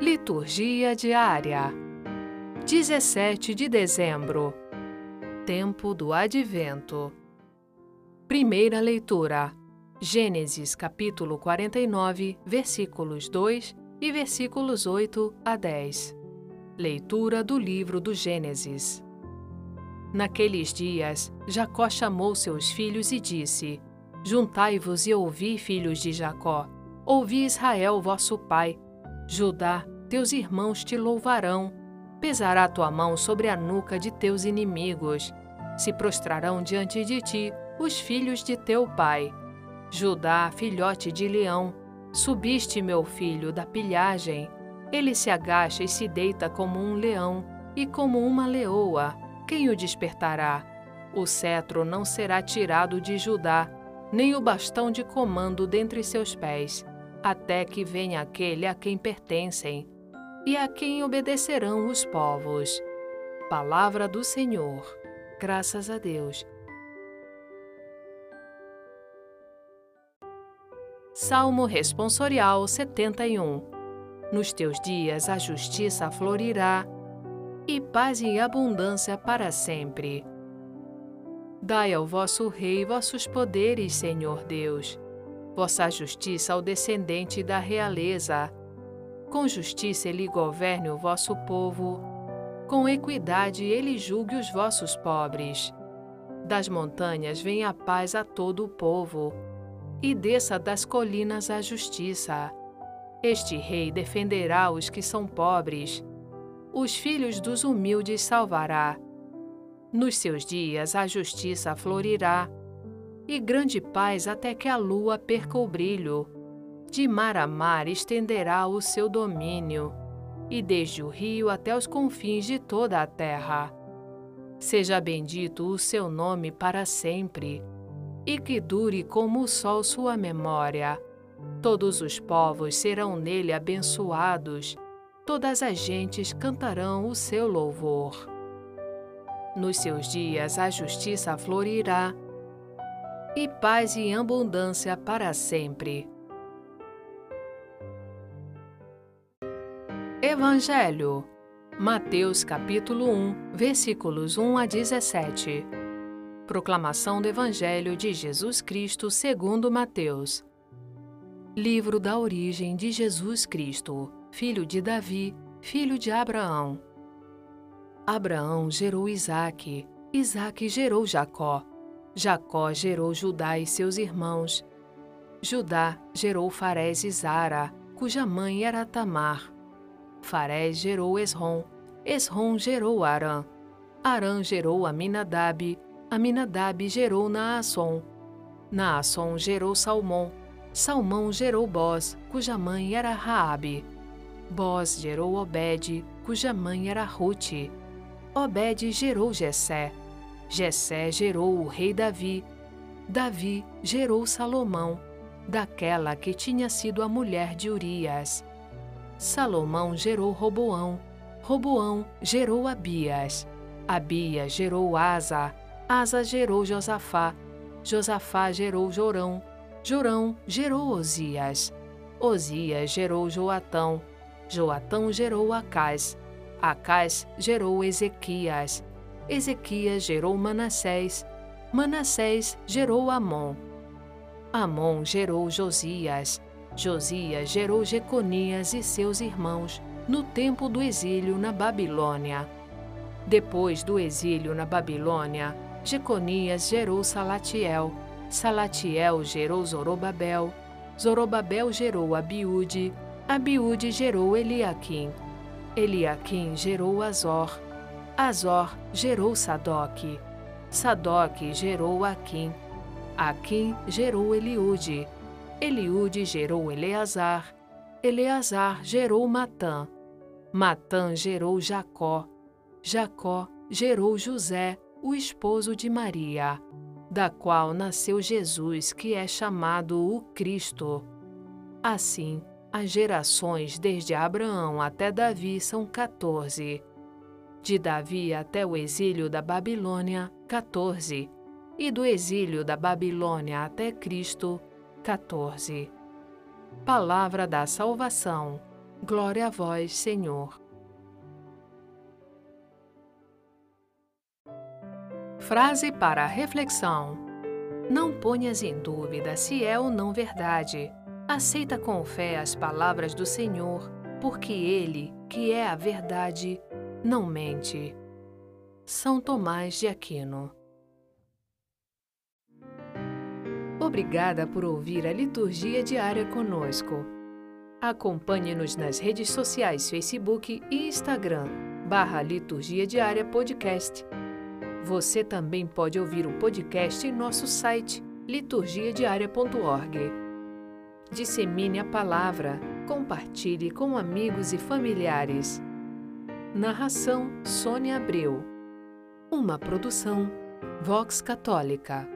Liturgia diária. 17 de dezembro. Tempo do Advento. Primeira leitura. Gênesis capítulo 49, versículos 2 e versículos 8 a 10 Leitura do livro do Gênesis. Naqueles dias, Jacó chamou seus filhos e disse: Juntai-vos e ouvi, filhos de Jacó. Ouvi Israel, vosso pai. Judá, teus irmãos te louvarão. Pesará tua mão sobre a nuca de teus inimigos. Se prostrarão diante de ti os filhos de teu pai. Judá, filhote de leão, subiste, meu filho, da pilhagem. Ele se agacha e se deita como um leão e como uma leoa quem o despertará? O cetro não será tirado de Judá, nem o bastão de comando dentre seus pés, até que venha aquele a quem pertencem, e a quem obedecerão os povos. Palavra do Senhor. Graças a Deus. Salmo Responsorial 71 Nos teus dias a justiça florirá e paz e abundância para sempre. Dai ao vosso Rei vossos poderes, Senhor Deus, vossa justiça ao descendente da realeza. Com justiça ele governe o vosso povo, com equidade ele julgue os vossos pobres. Das montanhas venha a paz a todo o povo, e desça das colinas a justiça. Este rei defenderá os que são pobres os filhos dos humildes salvará. Nos seus dias a justiça florirá, e grande paz até que a lua perca o brilho. De mar a mar estenderá o seu domínio, e desde o rio até os confins de toda a terra. Seja bendito o seu nome para sempre, e que dure como o sol sua memória. Todos os povos serão nele abençoados todas as gentes cantarão o seu louvor. Nos seus dias a justiça florirá, e paz e abundância para sempre. Evangelho Mateus capítulo 1, versículos 1 a 17. Proclamação do Evangelho de Jesus Cristo segundo Mateus. Livro da origem de Jesus Cristo filho de Davi, filho de Abraão. Abraão gerou Isaque, Isaque gerou Jacó, Jacó gerou Judá e seus irmãos. Judá gerou Farés e Zara, cuja mãe era Tamar. Farés gerou Esrom, Esrom gerou Arã. Arã gerou Aminadab, Aminadab gerou Naasson. Naasson gerou Salmão, Salmão gerou Boz, cuja mãe era Raabe. Boz gerou Obed, cuja mãe era Ruth. Obed gerou Jessé. Jessé gerou o rei Davi. Davi gerou Salomão, daquela que tinha sido a mulher de Urias. Salomão gerou Roboão. Roboão gerou Abias. Abias gerou Asa. Asa gerou Josafá. Josafá gerou Jorão. Jorão gerou Osias. Osias gerou Joatão. Joatão gerou Acás, Acás gerou Ezequias, Ezequias gerou Manassés, Manassés gerou Amon, Amon gerou Josias, Josias gerou Jeconias e seus irmãos no tempo do exílio na Babilônia. Depois do exílio na Babilônia, Jeconias gerou Salatiel, Salatiel gerou Zorobabel, Zorobabel gerou Abiúde, Abiúde gerou Eliaquim. Eliaquim gerou Azor. Azor gerou Sadoc. Sadoc gerou Aquim. Aquim gerou Eliúde. Eliúde gerou Eleazar. Eleazar gerou Matã. Matã gerou Jacó. Jacó gerou José, o esposo de Maria, da qual nasceu Jesus, que é chamado o Cristo. Assim, as gerações desde Abraão até Davi são 14. De Davi até o exílio da Babilônia, 14. E do exílio da Babilônia até Cristo, 14. Palavra da Salvação. Glória a vós, Senhor. Frase para reflexão: Não ponhas em dúvida se é ou não verdade. Aceita com fé as palavras do Senhor, porque Ele, que é a verdade, não mente. São Tomás de Aquino. Obrigada por ouvir a liturgia diária conosco. Acompanhe-nos nas redes sociais Facebook e Instagram, barra Liturgia Diária Podcast. Você também pode ouvir o podcast em nosso site liturgiadiaria.org. Dissemine a palavra, compartilhe com amigos e familiares. Narração Sônia Abreu. Uma produção Vox Católica.